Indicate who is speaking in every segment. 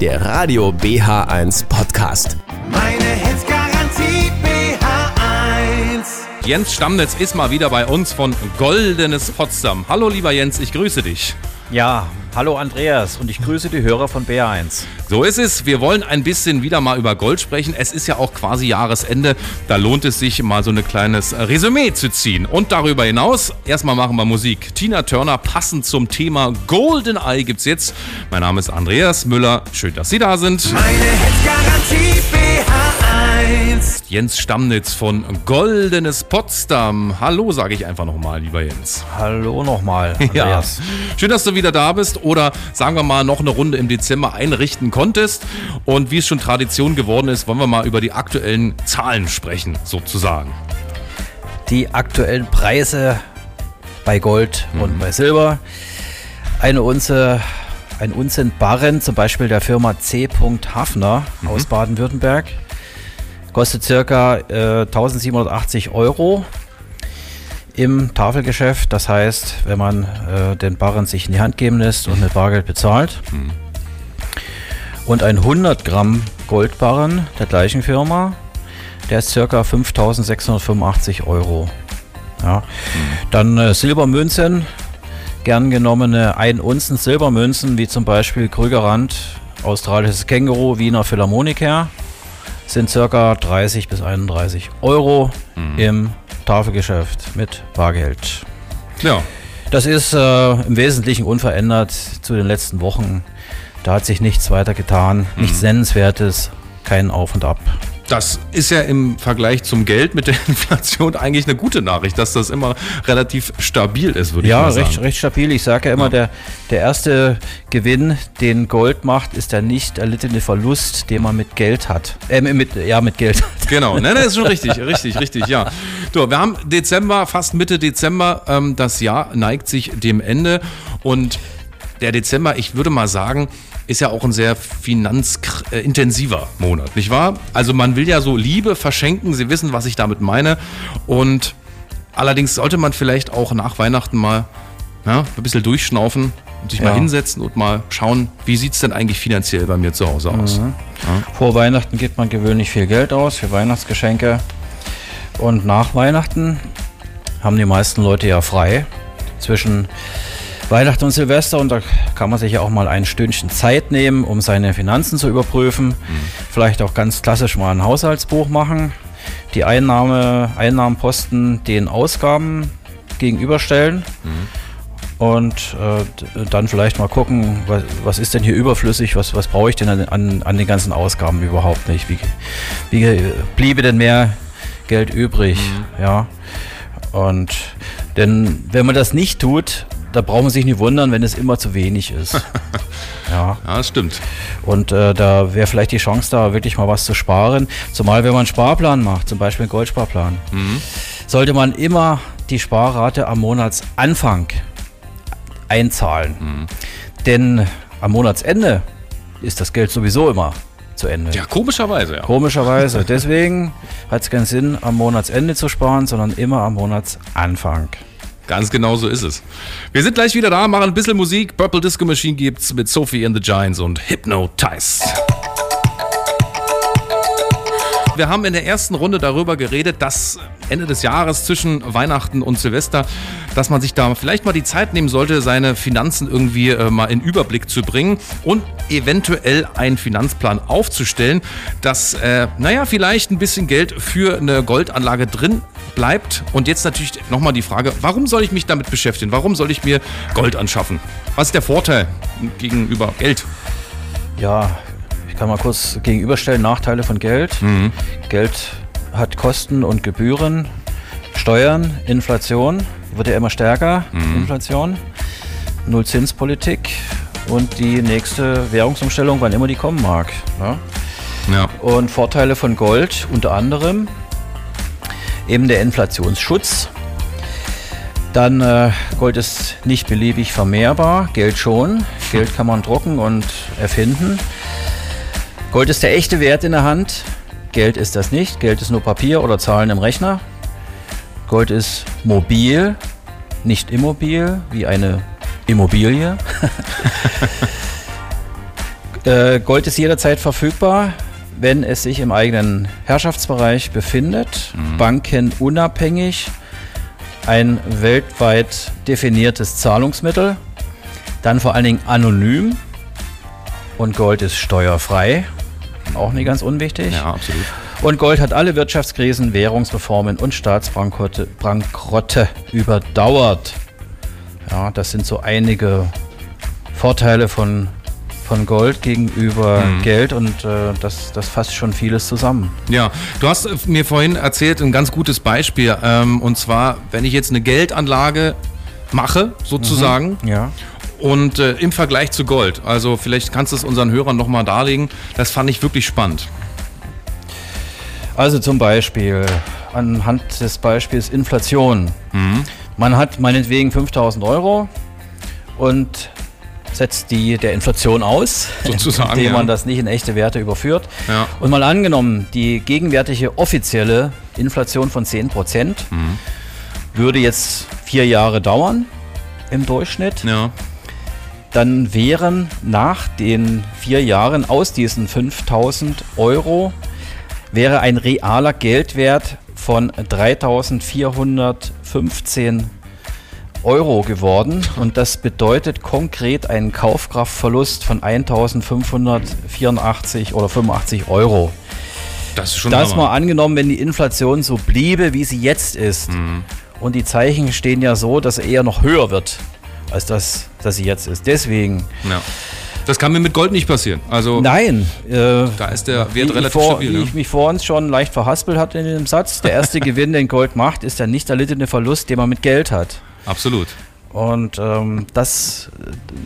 Speaker 1: der Radio BH1 Podcast.
Speaker 2: Meine Hits Garantie BH1.
Speaker 3: Jens Stammnetz ist mal wieder bei uns von Goldenes Potsdam. Hallo lieber Jens, ich grüße dich.
Speaker 4: Ja, hallo Andreas und ich grüße die Hörer von BR1.
Speaker 3: So ist es. Wir wollen ein bisschen wieder mal über Gold sprechen. Es ist ja auch quasi Jahresende. Da lohnt es sich mal so ein kleines Resümee zu ziehen. Und darüber hinaus, erstmal machen wir Musik. Tina Turner passend zum Thema Golden Eye gibt's jetzt. Mein Name ist Andreas Müller. Schön, dass Sie da sind.
Speaker 2: Meine Hits BH1.
Speaker 3: Jens Stammnitz von Goldenes Potsdam. Hallo, sage ich einfach nochmal, lieber Jens.
Speaker 4: Hallo nochmal,
Speaker 3: Ja, schön, dass du wieder da bist oder sagen wir mal noch eine Runde im Dezember einrichten konntest. Und wie es schon Tradition geworden ist, wollen wir mal über die aktuellen Zahlen sprechen, sozusagen.
Speaker 4: Die aktuellen Preise bei Gold und bei Silber. Eine Unze, ein Unze Barren, zum Beispiel der Firma C. Hafner aus Baden-Württemberg, kostet circa äh, 1780 Euro im Tafelgeschäft. Das heißt, wenn man äh, den Barren sich in die Hand geben lässt und mit Bargeld bezahlt. Und ein 100 Gramm Goldbarren der gleichen Firma, der ist circa 5685 Euro. Ja. Dann äh, Silbermünzen, gern genommene 1 Unzen Silbermünzen, wie zum Beispiel Krügerrand, australisches Känguru, Wiener Philharmoniker, sind circa 30 bis 31 Euro im Tafelgeschäft mit Bargeld.
Speaker 3: Ja,
Speaker 4: Das ist äh, im Wesentlichen unverändert zu den letzten Wochen. Da hat sich nichts weiter getan, nichts Nennenswertes, kein Auf und Ab.
Speaker 3: Das ist ja im Vergleich zum Geld mit der Inflation eigentlich eine gute Nachricht, dass das immer relativ stabil ist, würde ich
Speaker 4: Ja,
Speaker 3: mal sagen.
Speaker 4: recht, recht stabil. Ich sage ja immer, der, der erste Gewinn, den Gold macht, ist der nicht erlittene Verlust, den man mit Geld hat. Äh, mit, ja, mit Geld hat.
Speaker 3: Genau, ne, das ist schon richtig, richtig, richtig, ja. So, wir haben Dezember, fast Mitte Dezember, ähm, das Jahr neigt sich dem Ende und der Dezember, ich würde mal sagen, ist ja auch ein sehr finanzintensiver Monat, nicht wahr? Also man will ja so Liebe verschenken, Sie wissen, was ich damit meine und allerdings sollte man vielleicht auch nach Weihnachten mal ja, ein bisschen durchschnaufen und sich mal
Speaker 4: Ja.
Speaker 3: hinsetzen und mal schauen, wie sieht es denn eigentlich finanziell bei mir zu Hause aus?
Speaker 4: Vor Weihnachten gibt man gewöhnlich viel Geld aus für Weihnachtsgeschenke. Und nach Weihnachten haben die meisten Leute ja frei zwischen Weihnachten und Silvester. Und da kann man sich ja auch mal ein Stündchen Zeit nehmen, um seine Finanzen zu überprüfen. Vielleicht auch ganz klassisch mal ein Haushaltsbuch machen. Die Einnahme, Einnahmenposten den Ausgaben gegenüberstellen. Und äh, dann vielleicht mal gucken, was, was ist denn hier überflüssig, was, was brauche ich denn an, an, an den ganzen Ausgaben überhaupt nicht? Wie, wie bliebe denn mehr Geld übrig? Ja. Und denn wenn man das nicht tut, da braucht man sich nicht wundern, wenn es immer zu wenig ist. ja.
Speaker 3: Ja, das stimmt.
Speaker 4: Und äh, da wäre vielleicht die Chance da, wirklich mal was zu sparen. Zumal wenn man einen Sparplan macht, zum Beispiel einen Goldsparplan, sollte man immer die Sparrate am Monatsanfang einzahlen. Denn am Monatsende ist das Geld sowieso immer zu Ende.
Speaker 3: Ja, komischerweise, ja.
Speaker 4: Komischerweise. Deswegen hat es keinen Sinn, am Monatsende zu sparen, sondern immer am Monatsanfang.
Speaker 3: Ganz genau so ist es. Wir sind gleich wieder da, machen ein bisschen Musik. Purple Disco Machine gibt's mit Sophie and the Giants und Hypnotize. Wir haben in der ersten Runde darüber geredet, dass Ende des Jahres zwischen Weihnachten und Silvester, dass man sich da vielleicht mal die Zeit nehmen sollte, seine Finanzen irgendwie äh, mal in Überblick zu bringen und eventuell einen Finanzplan aufzustellen, dass, äh, naja, vielleicht ein bisschen Geld für eine Goldanlage drin bleibt. Und jetzt natürlich nochmal die Frage, warum soll ich mich damit beschäftigen? Warum soll ich mir Gold anschaffen? Was ist der Vorteil gegenüber Geld?
Speaker 4: Ja, ich kann mal kurz gegenüberstellen, Nachteile von Geld. Geld hat Kosten und Gebühren, Steuern, Inflation, wird ja immer stärker, Inflation, Nullzinspolitik und die nächste Währungsumstellung, wann immer die kommen mag. Ja?
Speaker 3: Ja.
Speaker 4: Und Vorteile von Gold unter anderem eben der Inflationsschutz. Dann äh, Gold ist nicht beliebig vermehrbar, Geld schon. Geld kann man drucken und erfinden. Gold ist der echte Wert in der Hand. Geld ist das nicht. Geld ist nur Papier oder Zahlen im Rechner. Gold ist mobil, nicht immobil, wie eine Immobilie. Äh, Gold ist jederzeit verfügbar, wenn es sich im eigenen Herrschaftsbereich befindet, bankenunabhängig, ein weltweit definiertes Zahlungsmittel, dann vor allen Dingen anonym und Gold ist steuerfrei, auch nicht ganz unwichtig.
Speaker 3: Ja, absolut.
Speaker 4: Und Gold hat alle Wirtschaftskrisen, Währungsreformen und Staatsbankrotte Bankrotte überdauert. Ja, das sind so einige Vorteile von, von Gold gegenüber Geld und äh, das, das fasst schon vieles zusammen.
Speaker 3: Ja, du hast äh, mir vorhin erzählt, ein ganz gutes Beispiel. Ähm, und zwar, wenn ich jetzt eine Geldanlage mache, sozusagen,
Speaker 4: Ja.
Speaker 3: und äh, im Vergleich zu Gold. Also vielleicht kannst du es unseren Hörern nochmal darlegen. Das fand ich wirklich spannend.
Speaker 4: Also zum Beispiel anhand des Beispiels Inflation. Man hat meinetwegen 5000 Euro und setzt die der Inflation aus,
Speaker 3: Sozusagen,
Speaker 4: indem
Speaker 3: ja.
Speaker 4: man das nicht in echte Werte überführt.
Speaker 3: Ja.
Speaker 4: Und mal angenommen, die gegenwärtige offizielle Inflation von 10% würde jetzt vier Jahre dauern im Durchschnitt.
Speaker 3: Ja.
Speaker 4: Dann wären nach den vier Jahren aus diesen 5000 Euro wäre ein realer Geldwert von 3415 Euro geworden und das bedeutet konkret einen Kaufkraftverlust von 1584 oder 85 Euro.
Speaker 3: Das ist schon
Speaker 4: Das mal angenommen, wenn die Inflation so bliebe, wie sie jetzt ist.
Speaker 3: Mhm.
Speaker 4: Und die Zeichen stehen ja so, dass er eher noch höher wird, als das, dass sie jetzt ist. Deswegen,
Speaker 3: Ja. Das kann mir mit Gold nicht passieren. Also
Speaker 4: nein. Äh,
Speaker 3: da ist der Wert relativ
Speaker 4: vor,
Speaker 3: stabil.
Speaker 4: wie
Speaker 3: Ne?
Speaker 4: ich mich vor uns schon leicht verhaspelt hatte in dem Satz, der erste Gewinn, den Gold macht, ist der nicht erlittene Verlust, den man mit Geld hat.
Speaker 3: Absolut.
Speaker 4: Und ähm, das,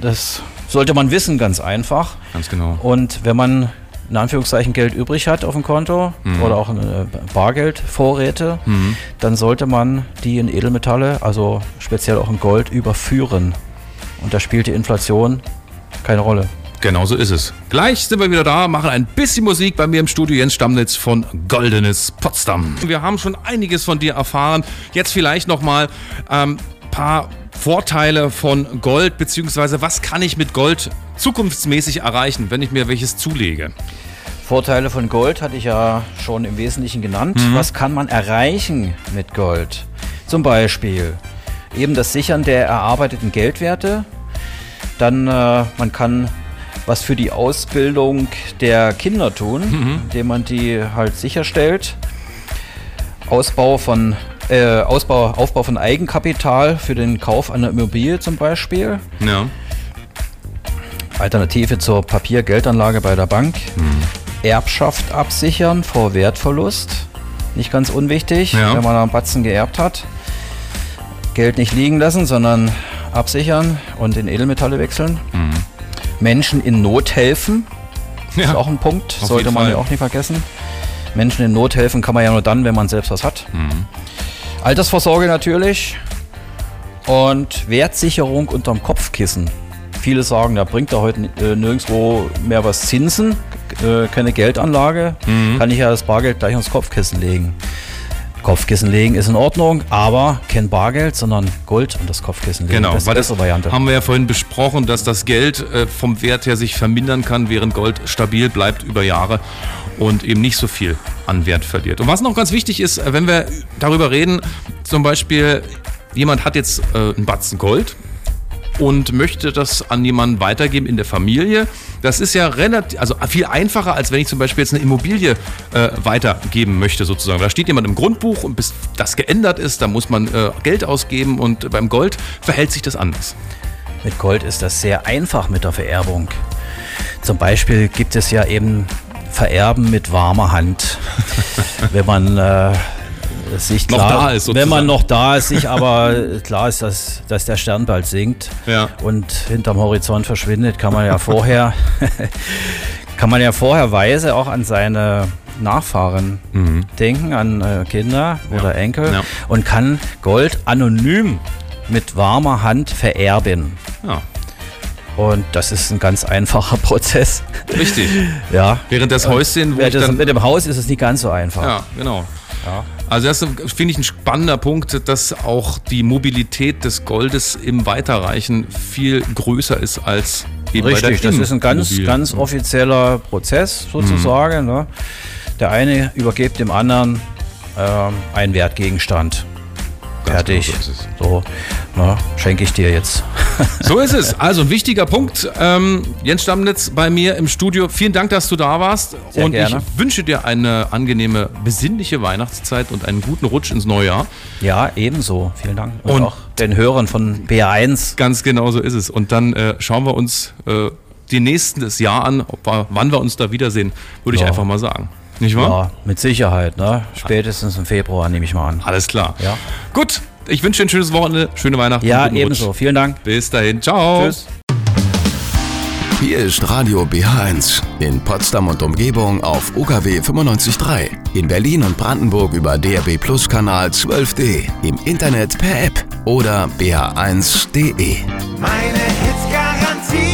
Speaker 4: das sollte man wissen, ganz einfach.
Speaker 3: Ganz genau.
Speaker 4: Und wenn man in Anführungszeichen Geld übrig hat auf dem Konto
Speaker 3: Mhm.
Speaker 4: oder auch äh, Bargeldvorräte, dann sollte man die in Edelmetalle, also speziell auch in Gold, überführen. Und da spielt die Inflation keine Rolle.
Speaker 3: Genau so ist es. Gleich sind wir wieder da, machen ein bisschen Musik bei mir im Studio Jens Stammnitz von Goldenes Potsdam. Wir haben schon einiges von dir erfahren. Jetzt vielleicht nochmal ähm, paar Vorteile von Gold, beziehungsweise was kann ich mit Gold zukunftsmäßig erreichen, wenn ich mir welches zulege?
Speaker 4: Vorteile von Gold hatte ich ja schon im Wesentlichen genannt. Was kann man erreichen mit Gold? Zum Beispiel eben das Sichern der erarbeiteten Geldwerte. Dann äh, man kann was für die Ausbildung der Kinder tun, indem man die halt sicherstellt. Ausbau von äh, Ausbau, Aufbau von Eigenkapital für den Kauf einer Immobilie zum Beispiel.
Speaker 3: Ja.
Speaker 4: Alternative zur Papiergeldanlage bei der Bank.
Speaker 3: Mhm.
Speaker 4: Erbschaft absichern vor Wertverlust. Nicht ganz unwichtig,
Speaker 3: Ja.
Speaker 4: wenn man einen Batzen geerbt hat. Geld nicht liegen lassen, sondern absichern und in Edelmetalle wechseln. Menschen in Not helfen. Ist
Speaker 3: Mhm. ja.
Speaker 4: auch ein Punkt,
Speaker 3: Auf
Speaker 4: sollte man
Speaker 3: Fall.
Speaker 4: ja auch nicht vergessen. Menschen in Not helfen kann man ja nur dann, wenn man selbst was hat.
Speaker 3: Mhm.
Speaker 4: Altersvorsorge natürlich und Wertsicherung unterm Kopfkissen. Viele sagen, da bringt da heute äh, nirgendwo mehr was Zinsen, äh, keine Geldanlage,
Speaker 3: Mhm.
Speaker 4: kann ich ja das Bargeld gleich ins Kopfkissen legen. Kopfkissen legen ist in Ordnung, aber kein Bargeld, sondern Gold und das Kopfkissen legen.
Speaker 3: Genau,
Speaker 4: das ist
Speaker 3: weil das
Speaker 4: Variante.
Speaker 3: haben wir ja vorhin besprochen, dass das Geld äh, vom Wert her sich vermindern kann, während Gold stabil bleibt über Jahre und eben nicht so viel an Wert verliert. Und was noch ganz wichtig ist, äh, wenn wir darüber reden, zum Beispiel jemand hat jetzt äh, einen Batzen Gold und möchte das an jemanden weitergeben in der Familie. Das ist ja relativ, also viel einfacher, als wenn ich zum Beispiel jetzt eine Immobilie äh, weitergeben möchte, sozusagen. Da steht jemand im Grundbuch und bis das geändert ist, da muss man äh, Geld ausgeben und beim Gold verhält sich das anders.
Speaker 4: Mit Gold ist das sehr einfach mit der Vererbung. Zum Beispiel gibt es ja eben Vererben mit warmer Hand. wenn man äh, sich
Speaker 3: Noch
Speaker 4: klar,
Speaker 3: da ist,
Speaker 4: wenn man
Speaker 3: sozusagen.
Speaker 4: noch da ist, sich aber klar ist, dass, dass der Stern bald sinkt
Speaker 3: Ja.
Speaker 4: und hinterm Horizont verschwindet, kann man ja vorher kann man ja vorher weise auch an seine Nachfahren denken, an äh, Kinder oder Enkel
Speaker 3: Mhm. Ja.
Speaker 4: und kann Gold anonym mit warmer Hand vererben.
Speaker 3: Ja,
Speaker 4: Und das ist ein ganz einfacher Prozess.
Speaker 3: richtig.
Speaker 4: Ja.
Speaker 3: Während das Häuschen, wo
Speaker 4: Ja,
Speaker 3: ich
Speaker 4: das, mit dem Haus ist es nicht ganz so einfach.
Speaker 3: Ja, genau.
Speaker 4: Ja.
Speaker 3: Also das finde ich, ein spannender Punkt, dass auch die Mobilität des Goldes im Weiterreichen viel größer ist als eben
Speaker 4: Richtig, das ist ein ganz, ganz offizieller Prozess sozusagen. Ne? Der eine übergibt dem anderen ähm, einen Wertgegenstand. Fertig.
Speaker 3: genau so ist es.
Speaker 4: So, na, schenke ich dir jetzt.
Speaker 3: So ist es. Also ein wichtiger Punkt. Ähm, Jens Stammnitz bei mir im Studio. Vielen Dank, dass du da warst.
Speaker 4: Sehr
Speaker 3: und
Speaker 4: gerne.
Speaker 3: ich wünsche dir eine angenehme, besinnliche Weihnachtszeit und einen guten Rutsch ins neue Jahr.
Speaker 4: Ja, ebenso. Vielen Dank. Und,
Speaker 3: Und-
Speaker 4: auch den Hörern von BR1.
Speaker 3: Ganz genau so ist es. Und dann äh, schauen wir uns äh, die nächsten das Jahr an, wir, wann wir uns da wiedersehen, würde ich
Speaker 4: Ja.
Speaker 3: einfach mal sagen. Nicht wahr?
Speaker 4: Ja, mit Sicherheit. Ne? Spätestens im Februar nehme ich mal an.
Speaker 3: Alles klar.
Speaker 4: Ja.
Speaker 3: Gut, ich wünsche dir ein schönes Wochenende, schöne Weihnachten.
Speaker 4: Ja,
Speaker 3: guten
Speaker 4: ebenso.
Speaker 3: Rutsch.
Speaker 4: Vielen Dank.
Speaker 3: Bis dahin. Ciao.
Speaker 4: Tschüss.
Speaker 1: Hier ist Radio BH1 in Potsdam und Umgebung auf UKW 95.3. In Berlin und Brandenburg über DRB Plus Kanal 12D. Im Internet per App oder bh1.de.
Speaker 2: Meine Hits